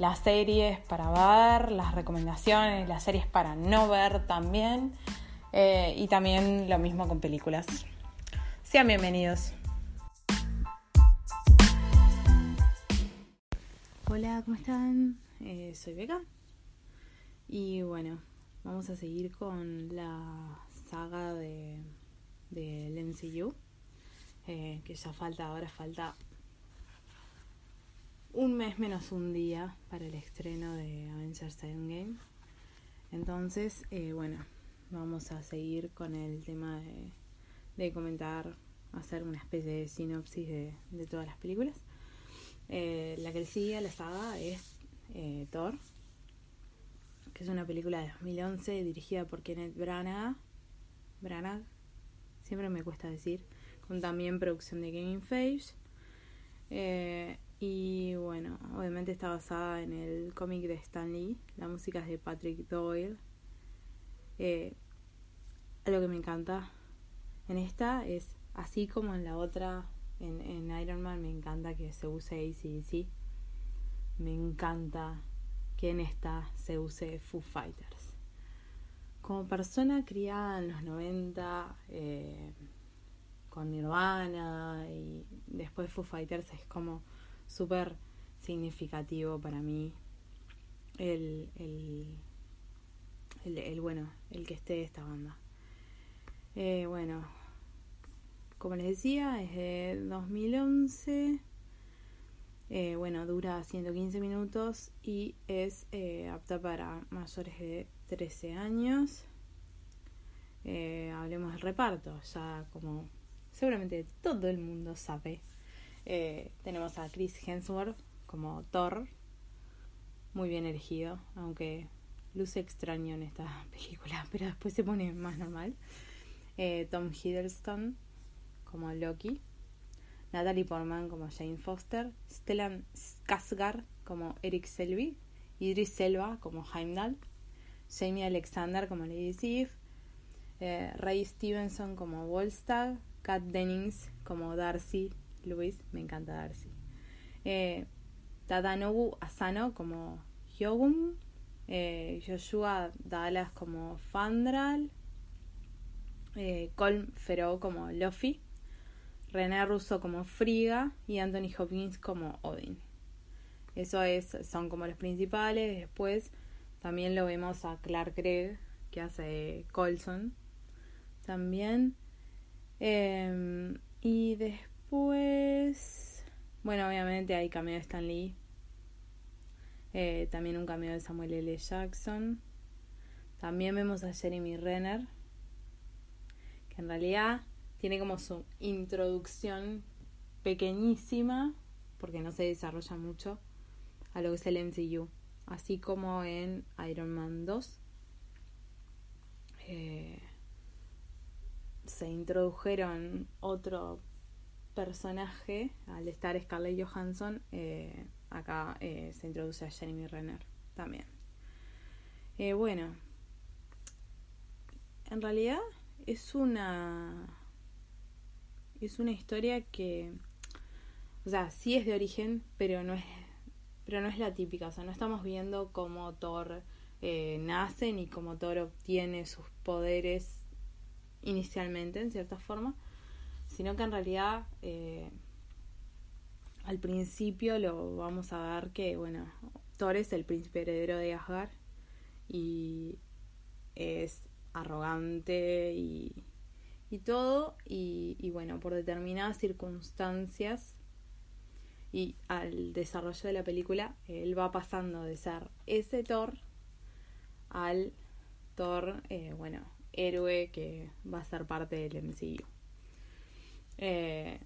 las series para ver, las recomendaciones, las series para no ver también. Eh, y también lo mismo con películas. Sean bienvenidos. Hola, ¿cómo están? Eh, soy Beca. Y bueno, vamos a seguir con la saga de, del MCU. Eh, que ya falta, ahora falta un mes menos un día para el estreno de Avengers Endgame. Entonces, eh, bueno, vamos a seguir con el tema de, comentar, hacer una especie de sinopsis de, todas las películas. Eh, la que sigue la saga es eh, Thor, que es una película de 2011 dirigida por Kenneth Branagh. Branagh, siempre me cuesta decir, con también producción de Gaming Feige. Y bueno, obviamente está basada en el cómic de Stan Lee. La música es de Patrick Doyle. Eh, algo que me encanta en esta es, así como en la otra, en, Iron Man, me encanta que se use ACDC. Me encanta que en esta se use Foo Fighters. Como persona criada en los 90, eh, con Nirvana y después Foo Fighters es como súper significativo para mí el, el, el, bueno, el que esté esta banda. Eh, bueno, como les decía, es de 2011. Eh, bueno, dura 115 minutos y es eh, apta para mayores de 13 años. hablemos del reparto, ya como seguramente todo el mundo sabe eh, tenemos a Chris Hemsworth como Thor, muy bien elegido, aunque luce extraño en esta película, pero después se pone más normal. Eh, Tom Hiddleston como Loki, Natalie Portman como Jane Foster, Stellan Skarsgård como Eric Selvig, Idris Selva como Heimdall, Jamie Alexander como Lady Sif, eh, Ray Stevenson como Volstagg, Kat Dennings como Darcy Luis, me encanta Darcy. Eh, Tadanobu Asano como Hyogum, eh, Joshua Dallas como Fandral, eh, Colm Ferro como Luffy, René Russo como Friga y Anthony Hopkins como Odin. Eso es, son como los principales. Después también lo vemos a Clark Gregg que hace Colson también. Em, y después pues, bueno, obviamente hay cameo de Stan Lee. Eh, también un cameo de Samuel L. Jackson. También vemos a Jeremy Renner, que en realidad tiene como su introducción pequeñísima, porque no se desarrolla mucho, a lo que es el MCU. Así como en Iron Man 2. Eh, se introdujeron otro personaje, al estar Scarlett Johansson, eh, acá eh, se introduce a Jeremy Renner también. Eh, bueno, en realidad es una es una historia que o sea sí es de origen pero no es pero no es la típica o sea no estamos viendo cómo Thor nace ni cómo Thor obtiene sus poderes inicialmente en cierta forma sino que en realidad eh, al principio lo vamos a ver que, bueno, Thor es el príncipe heredero de Asgard y es arrogante y, y todo, y, y bueno, por determinadas circunstancias y al desarrollo de la película, él va pasando de ser ese Thor al Thor, eh, bueno, héroe que va a ser parte del MCU. Eh,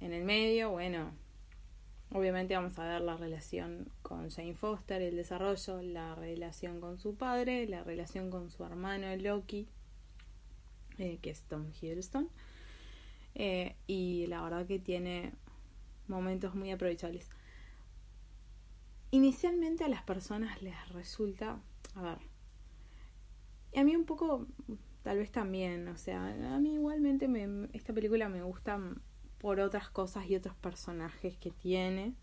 en el medio, bueno, obviamente vamos a ver la relación con Jane Foster, el desarrollo, la relación con su padre, la relación con su hermano Loki, eh, que es Tom Hiddleston. y la verdad que tiene momentos muy aprovechables. Inicialmente a las personas les resulta, a ver, a mí un poco, tal vez también, o sea, a mí igualmente me, esta película me gusta por otras cosas y otros personajes que tiene,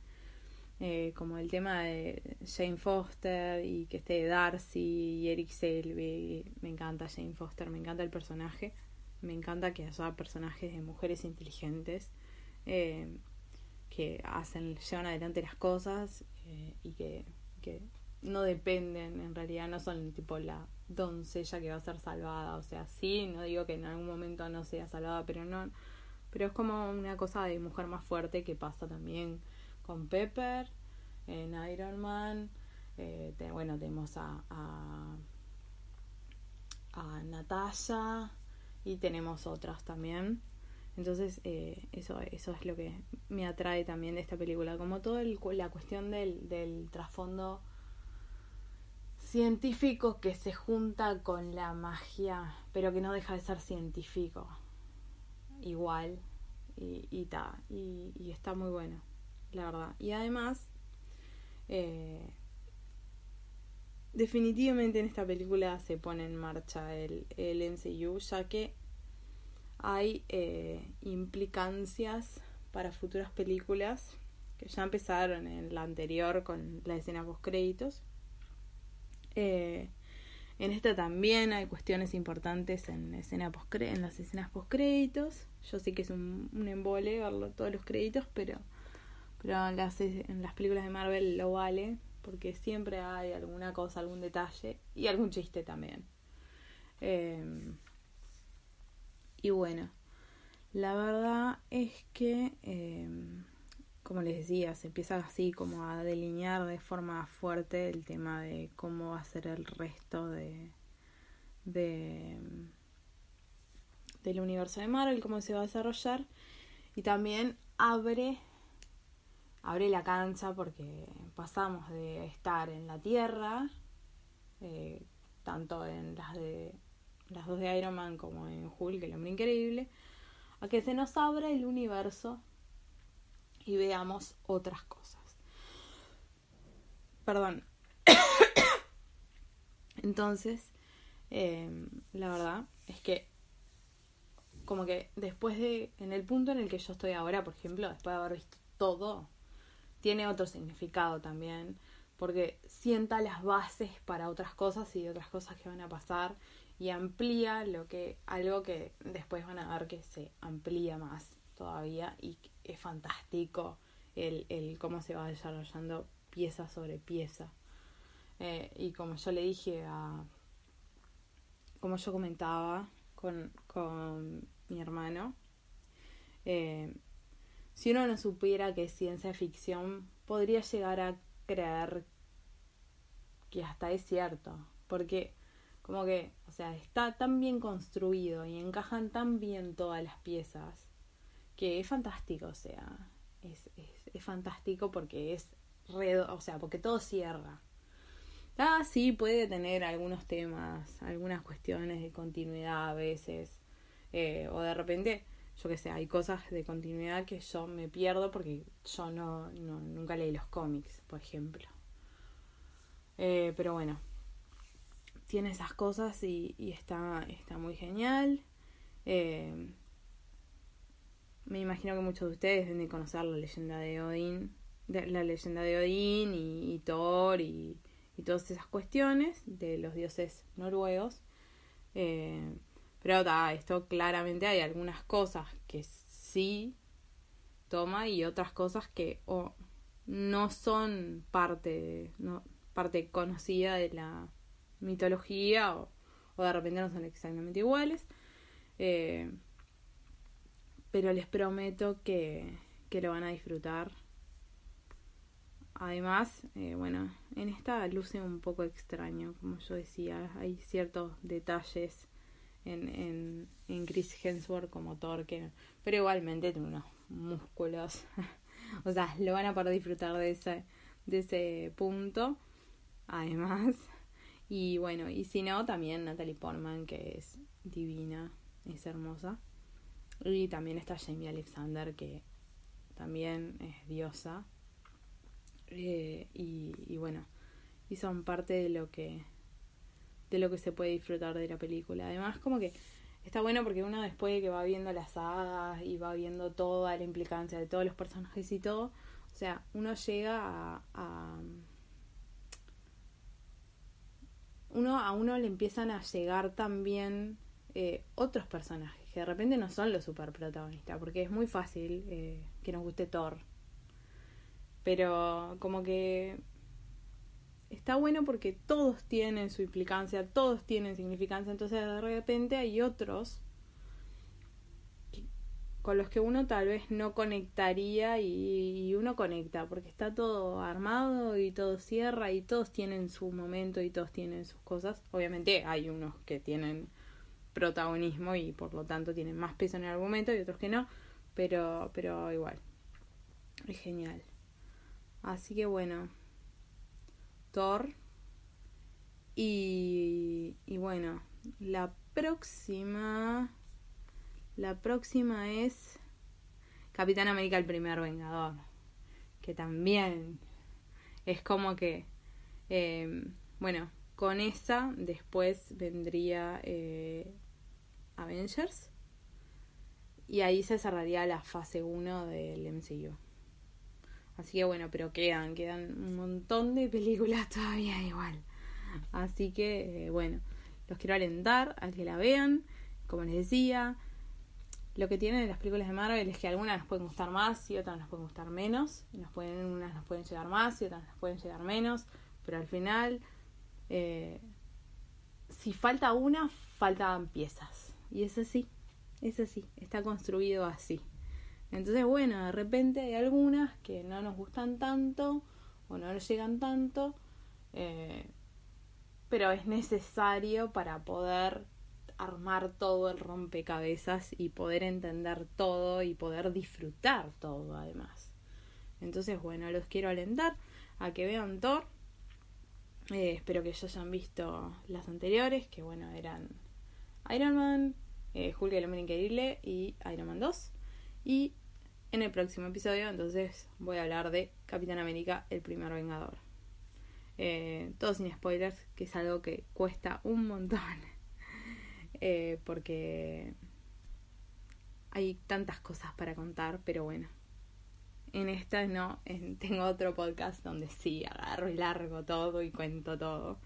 eh, como el tema de Jane Foster y que esté Darcy y Eric Selby, me encanta Jane Foster, me encanta el personaje, me encanta que haya personajes de mujeres inteligentes. Eh, que hacen, llevan adelante las cosas eh, y que, que no dependen, en realidad no son tipo la doncella que va a ser salvada, o sea, sí, no digo que en algún momento no sea salvada, pero no, pero es como una cosa de mujer más fuerte que pasa también con Pepper, en Iron Man, eh, bueno, tenemos a, a, a Natasha y tenemos otras también. Entonces, eh, eso, eso es lo que me atrae también de esta película. Como toda la cuestión del, del trasfondo científico que se junta con la magia, pero que no deja de ser científico. Igual. Y, y, y, y está muy bueno, la verdad. Y además, eh, definitivamente en esta película se pone en marcha el, el MCU, ya que hay eh, implicancias para futuras películas que ya empezaron en la anterior con la escena post créditos. Eh, en esta también hay cuestiones importantes en, escena post en las escenas post créditos. Yo sé que es un, un embole verlo todos los créditos, pero, pero en, las, en las películas de Marvel lo vale porque siempre hay alguna cosa, algún detalle y algún chiste también. Eh, y bueno, la verdad es que, em, como les decía, se empieza así como a delinear de forma fuerte el tema de cómo va a ser el resto de, de del universo de Marvel, cómo se va a desarrollar. Y también abre abre la cancha porque pasamos de estar en la Tierra eh, tanto en las de las dos de Iron Man como en Hulk, el hombre increíble, a que se nos abra el universo y veamos otras cosas. Perdón. Entonces, em, la verdad es que como que después de, en el punto en el que yo estoy ahora, por ejemplo, después de haber visto todo, tiene otro significado también, porque sienta las bases para otras cosas y otras cosas que van a pasar y amplía lo que algo que después van a ver que se amplía más todavía y es fantástico el, el cómo se va desarrollando pieza sobre pieza. Eh, y como yo le dije a como yo comentaba con, con mi hermano eh, si uno no supiera que es ciencia ficción podría llegar a creer que hasta es cierto porque como que, o sea, está tan bien construido y encajan tan bien todas las piezas que es fantástico, o sea, es, es, fantástico porque es redo, o sea, porque todo cierra. Ah, sí, puede tener algunos temas, algunas cuestiones de continuidad a veces, eh, o de repente, yo que sé, hay cosas de continuidad que yo me pierdo porque yo no, no nunca leí los cómics, por ejemplo. Eh, pero bueno, tiene esas cosas y, está, está muy genial. Eh, me imagino que muchos de ustedes deben conocer la leyenda de Odín, de, la leyenda de Odín y, Thor y, todas esas cuestiones de los dioses noruegos. Eh, pero esto claramente hay algunas cosas que sí toma y otras cosas que o no son parte, no, parte conocida de la mitología o, de repente no son exactamente iguales. Eh, pero les prometo que, que lo van a disfrutar. Además, eh, bueno, en esta luce un poco extraño, como yo decía, hay ciertos detalles en, en, en Chris Hemsworth como Thor, que, pero igualmente tiene unos músculos. o sea, lo van a poder disfrutar de ese, de ese punto. Además. Y bueno, y si no, también Natalie Portman, que es divina, es hermosa. Y también está Jamie Alexander, que también es diosa. Eh, y, y bueno, y son parte de lo que de lo que se puede disfrutar de la película. Además, como que está bueno porque uno después de que va viendo las sagas y va viendo toda la implicancia de todos los personajes y todo, o sea, uno llega a, uno a uno le empiezan a llegar también eh, otros personajes de repente no son los super protagonistas, porque es muy fácil eh, que nos guste Thor. Pero como que está bueno porque todos tienen su implicancia, todos tienen significancia, entonces de repente hay otros con los que uno tal vez no conectaría y, uno conecta porque está todo armado y todo cierra y todos tienen su momento y todos tienen sus cosas. Obviamente hay unos que tienen protagonismo y por lo tanto tienen más peso en el argumento y otros que no, pero, pero igual. Es genial. Así que bueno, Thor. Y, y bueno, la próxima. La próxima es Capitán América el primer Vengador. Que también es como que. Em, bueno, con esa después vendría eh, Avengers. Y ahí se cerraría la fase 1 del MCU. Así que bueno, pero quedan, quedan un montón de películas todavía igual. Así que eh, bueno, los quiero alentar a que la vean. Como les decía, lo que tienen las películas de Marvel es que algunas nos pueden gustar más y otras nos pueden gustar menos. Nos pueden, unas nos pueden llegar más y otras nos pueden llegar menos. Pero al final, eh, si falta una, faltan piezas. Y es así, es así, está construido así. Entonces, bueno, de repente hay algunas que no nos gustan tanto o no nos llegan tanto, eh, pero es necesario para poder armar todo el rompecabezas y poder entender todo y poder disfrutar todo además. Entonces, bueno, los quiero alentar a que vean Thor. Eh, espero que ya hayan visto las anteriores, que bueno, eran Iron Man, eh, Hulk el hombre increíble y Iron Man 2. Y en el próximo episodio, entonces, voy a hablar de Capitán América, el primer Vengador. Eh, todo sin spoilers, que es algo que cuesta un montón. Eh, porque hay tantas cosas para contar, pero bueno. En esta no, tengo otro podcast donde sí agarro y largo todo y cuento todo.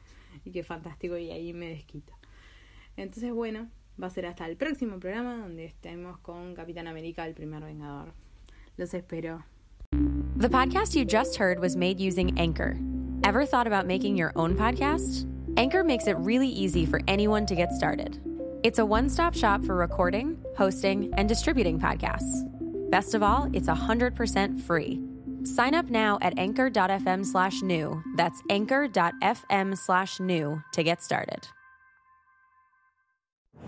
Y qué fantástico, y ahí me desquito. Entonces, bueno, va a ser hasta el próximo programa donde estemos con Capitán América, el primer Vengador. Los espero. The podcast you just heard was made using Anchor. Ever thought about making your own podcast? Anchor makes it really easy for anyone to get started. It's a one stop shop for recording, hosting, and distributing podcasts. Best of all, it's 100% free. Sign up now at anchor.fm slash new. That's anchor.fm slash new to get started.